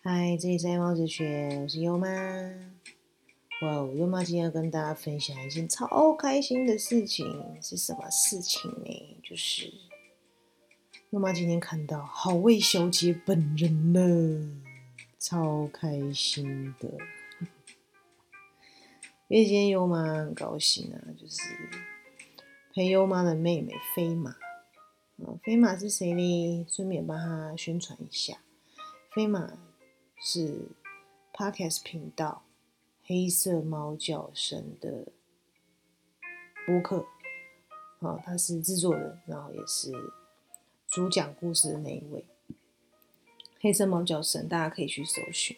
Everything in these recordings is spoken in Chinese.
嗨，这里是爱猫子学，我是优妈。哇哦，优妈今天要跟大家分享一件超开心的事情，是什么事情呢？就是优妈今天看到好味小姐本人了，超开心的。因为今天优妈很高兴啊，就是陪优妈的妹妹飞马。嗯，飞马是谁呢？顺便帮她宣传一下，飞马。是 Podcast 频道黑色猫叫声的播客，好，他是制作人，然后也是主讲故事的那一位。黑色猫叫声，大家可以去搜寻。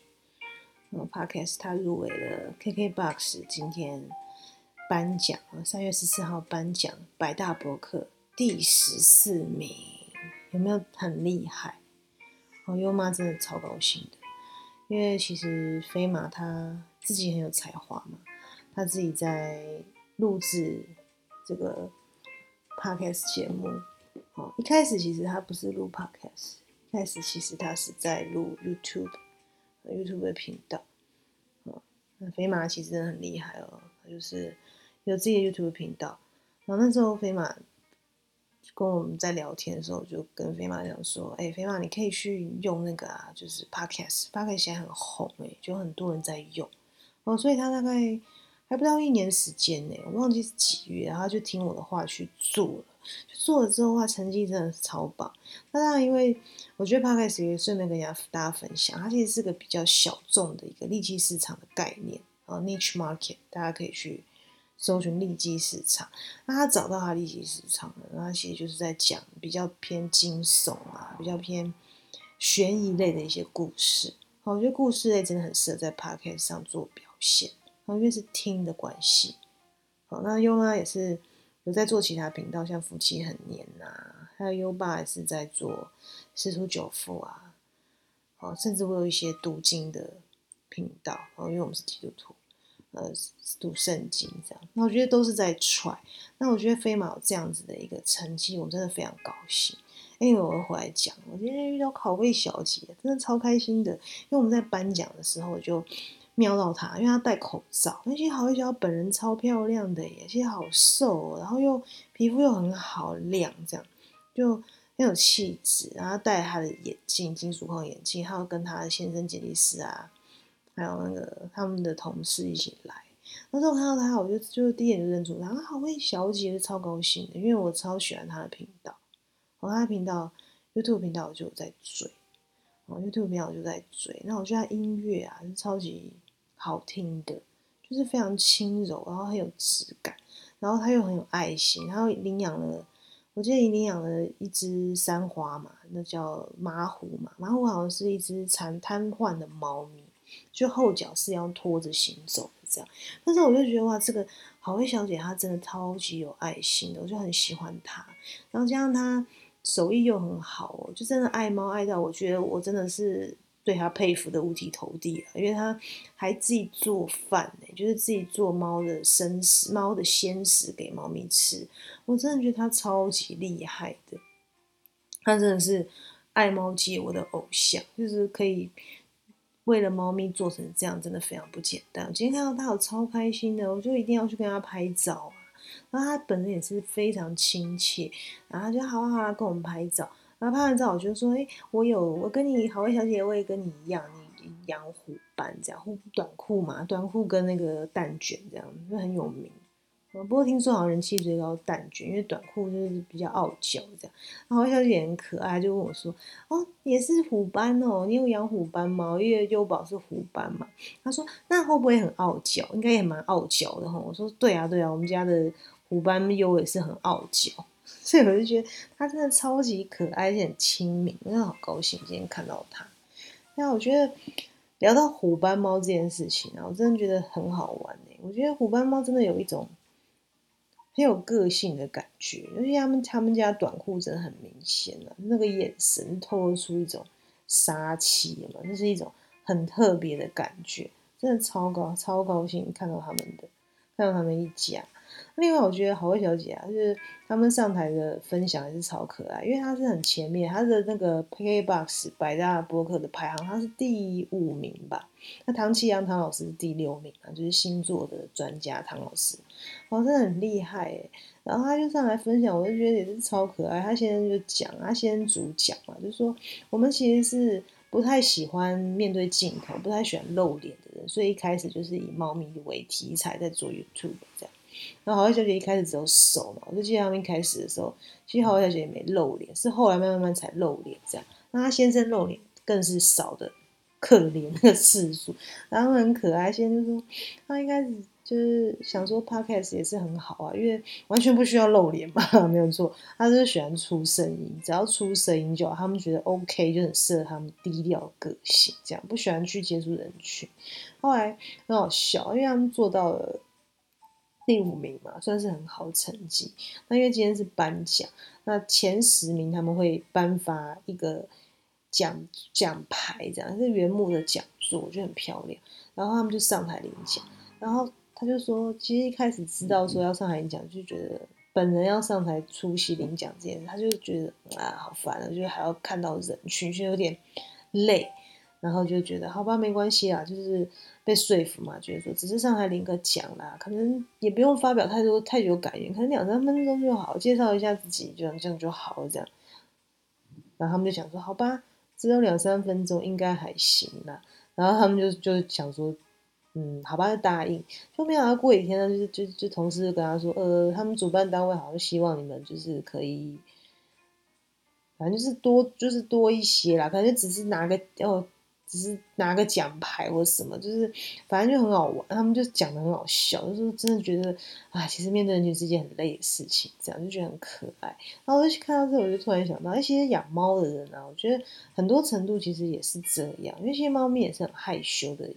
然后 Podcast 他入围了 KKBOX 今天颁奖三月十四号颁奖百大博客第十四名，有没有很厉害？哦，优妈真的超高兴的。因为其实飞马他自己很有才华嘛，他自己在录制这个 podcast 节目。哦，一开始其实他不是录 podcast，一开始其实他是在录 YouTube，YouTube 的频道。哦，那飞马其实很厉害哦，他就是有自己的 YouTube 频道。然后那时候飞马。跟我们在聊天的时候，就跟飞马讲说：“哎，飞马，你可以去用那个啊，就是 Podcast，Podcast 现在很红哎，就很多人在用哦。所以他大概还不到一年时间呢，我忘记是几月，然后就听我的话去做了。做了之后的话，成绩真的是超棒。那当然，因为我觉得 Podcast 也顺便跟大家大家分享，它其实是个比较小众的一个利器市场的概念啊，niche market，大家可以去。”搜寻利基市场，那他找到他利基市场了，那其实就是在讲比较偏惊悚啊，比较偏悬疑类的一些故事。好，我觉得故事类真的很适合在 podcast 上做表现，好，因为是听的关系。好，那优妈也是有在做其他频道，像夫妻很黏呐，还有优爸也是在做师徒九富啊，好，甚至会有一些读经的频道，哦，因为我们是基督徒。呃，读圣经这样，那我觉得都是在踹。那我觉得飞马有这样子的一个成绩，我真的非常高兴。因为我会回来讲，我今天遇到考位小姐，真的超开心的。因为我们在颁奖的时候就瞄到她，因为她戴口罩，而且好位小姐本人超漂亮的耶，而且好瘦，然后又皮肤又很好亮，这样就很有气质。然后戴她的眼镜，金属框眼镜，还有跟她的先生剪辑师啊。还有那个他们的同事一起来，那时候看到他，我就就第一眼就认出他，啊，好位小姐，超高兴的，因为我超喜欢他的频道，我他的频道 YouTube 频道我就在追，哦 YouTube 频道我就在追，那我觉得他音乐啊是超级好听的，就是非常轻柔，然后很有质感，然后他又很有爱心，然后领养了，我记得领养了一只三花嘛，那叫马虎嘛，马虎好像是一只残瘫痪的猫咪。就后脚是要拖着行走的这样，但是我就觉得哇，这个好味小姐她真的超级有爱心的，我就很喜欢她。然后加上她手艺又很好哦，就真的爱猫爱到我觉得我真的是对她佩服的五体投地了。因为她还自己做饭呢，就是自己做猫的生食、猫的鲜食给猫咪吃。我真的觉得她超级厉害的，她真的是爱猫界我的偶像，就是可以。为了猫咪做成这样，真的非常不简单。我今天看到他，我超开心的，我就一定要去跟他拍照啊。然后他本人也是非常亲切，然后他就好好好跟我们拍照。然后拍完照，我就说：“哎，我有，我跟你好位小姐，我也跟你一样，你养虎斑这样，虎短裤嘛，短裤跟那个蛋卷这样，就很有名。”不过听说好像人气最高蛋卷，因为短裤就是比较傲娇这样。然后小姐很可爱，就问我说：“哦，也是虎斑哦，你有养虎斑吗？因为优宝是虎斑嘛。”他说：“那会不会很傲娇？应该也蛮傲娇的哈。”我说：“对啊，对啊，我们家的虎斑优也是很傲娇，所以我就觉得他真的超级可爱，而且很亲民，真的好高兴今天看到他。那我觉得聊到虎斑猫这件事情啊，我真的觉得很好玩哎。我觉得虎斑猫真的有一种。很有个性的感觉，尤其他们他们家短裤真的很明显啊，那个眼神透露出一种杀气嘛，那是一种很特别的感觉，真的超高超高兴看到他们的，看到他们一家。另外，我觉得好味小姐啊，就是他们上台的分享也是超可爱，因为她是很前面，她的那个 KKBOX 百大播客的排行，她是第五名吧。那唐奇阳唐老师是第六名啊，就是星座的专家唐老师，哦，真的很厉害哎。然后他就上来分享，我就觉得也是超可爱。他先就讲，他先主讲嘛，就说我们其实是不太喜欢面对镜头，不太喜欢露脸的人，所以一开始就是以猫咪为题材在做 YouTube 这样。然后好味小姐一开始只有手嘛，我就记得他们一开始的时候，其实好威小姐也没露脸，是后来慢慢慢才露脸这样。那他先生露脸更是少的可怜那个次数，然后很可爱。先生就说他一开始。就是想说，podcast 也是很好啊，因为完全不需要露脸嘛，没有错。他就是喜欢出声音，只要出声音就好。他们觉得 OK，就很适合他们低调个性，这样不喜欢去接触人群。后来很好笑，因为他们做到了第五名嘛，算是很好成绩。那因为今天是颁奖，那前十名他们会颁发一个奖奖牌，这样是原木的讲座，我觉得很漂亮。然后他们就上台领奖，然后。他就说，其实一开始知道说要上台领奖，就觉得本人要上台出席领奖这件事，他就觉得啊，好烦啊，就是还要看到人群，就有点累。然后就觉得好吧，没关系啊，就是被说服嘛，觉得说只是上台领个奖啦，可能也不用发表太多太久感言，可能两三分钟就好，介绍一下自己，这样这样就好了，这样。然后他们就想说，好吧，只有两三分钟，应该还行啦。然后他们就就想说。嗯，好吧，就答应。就没想到过几天呢，就是就就同事就跟他说，呃，他们主办单位好像希望你们就是可以，反正就是多就是多一些啦，反正只是拿个哦，只是拿个奖牌或什么，就是反正就很好玩。他们就讲的很好笑，就是真的觉得啊，其实面对人群是一件很累的事情，这样就觉得很可爱。然后我就看到这，我就突然想到，一些养猫的人啊，我觉得很多程度其实也是这样，因为其实猫咪也是很害羞的。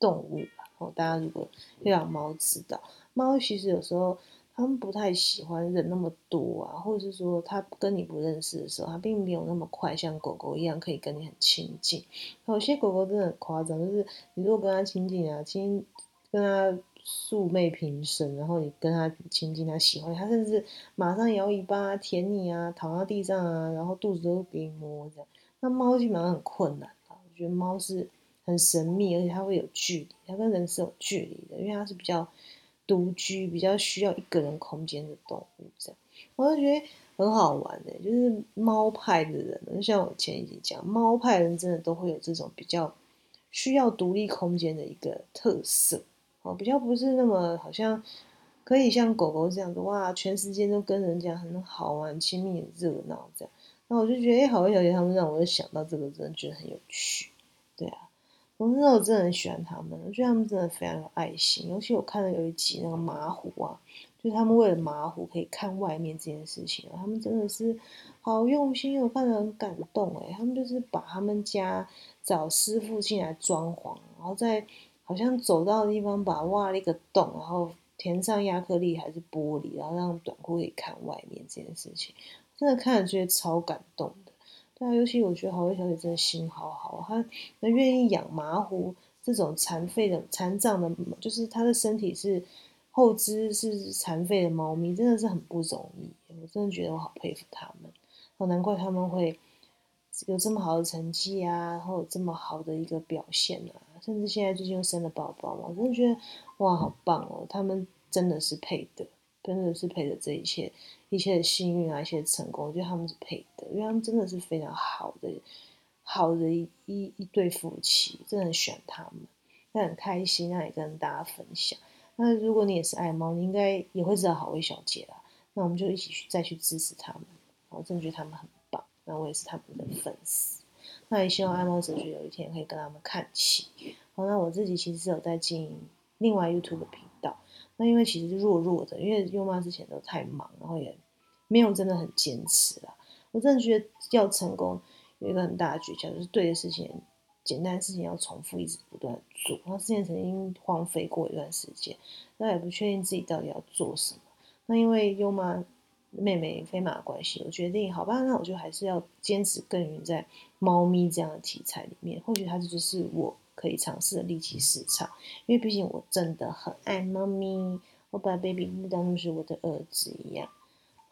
动物吧，哦，大家如果养猫知道，猫其实有时候他们不太喜欢人那么多啊，或者是说它跟你不认识的时候，它并没有那么快像狗狗一样可以跟你很亲近。有些狗狗真的很夸张，就是你如果跟它亲近啊，亲跟它素昧平生，然后你跟它亲近，它喜欢它，甚至马上摇尾巴舔你啊，躺到地上啊，然后肚子都给你摸这样。那猫基本上很困难啊，我觉得猫是。很神秘，而且它会有距离，它跟人是有距离的，因为它是比较独居、比较需要一个人空间的动物。这样，我就觉得很好玩的，就是猫派的人，就像我前一集讲，猫派人真的都会有这种比较需要独立空间的一个特色，哦，比较不是那么好像可以像狗狗这样子，哇，全时间都跟人家很好玩、亲密、热闹这样。那我就觉得，哎，好多小姐他们让我就想到这个，真的觉得很有趣，对啊。我那时候真的很喜欢他们，我觉得他们真的非常有爱心。尤其我看到有一集那个马虎啊，就他们为了马虎可以看外面这件事情，他们真的是好用心，我看得很感动哎。他们就是把他们家找师傅进来装潢，然后在好像走到的地方把挖了一个洞，然后填上亚克力还是玻璃，然后让短裤可以看外面这件事情，真的看着觉得超感动。对啊，尤其我觉得好味小姐真的心好好，她能愿意养麻虎这种残废的、残障的，就是她的身体是后肢是残废的猫咪，真的是很不容易。我真的觉得我好佩服他们，哦，难怪他们会有这么好的成绩啊，然后有这么好的一个表现啊，甚至现在最近又生了宝宝嘛，我真的觉得哇，好棒哦，他们真的是配的。真的是陪着这一切，一切的幸运啊，一切的成功，我觉得他们是配的，因为他们真的是非常好的，好的一一对夫妻，真的很喜欢他们，那很开心，那也跟大家分享。那如果你也是爱猫，你应该也会知道好味小姐啦。那我们就一起去再去支持他们，我真的觉得他们很棒。那我也是他们的粉丝，那也希望爱猫哲学有一天可以跟他们看齐。好，那我自己其实有在经营另外 YouTube 的频道。那因为其实弱弱的，因为优妈之前都太忙，然后也没有真的很坚持啦。我真的觉得要成功有一个很大的诀窍，就是对的事情、简单的事情要重复一直不断做。然后之前曾经荒废过一段时间，那也不确定自己到底要做什么。那因为优妈妹妹飞马的关系，我决定好吧，那我就还是要坚持耕耘在猫咪这样的题材里面。或许它就是我。可以尝试的利器市场，因为毕竟我真的很爱猫咪，我把 baby 当作是我的儿子一样。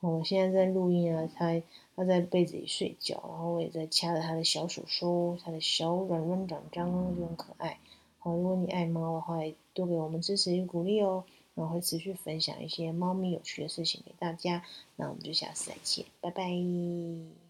我现在在录音啊，他他在被子里睡觉，然后我也在掐着他的小手手，他的小软软掌掌就很可爱。好，如果你爱猫的话，多给我们支持与鼓励哦。然后会持续分享一些猫咪有趣的事情给大家。那我们就下次再见，拜拜。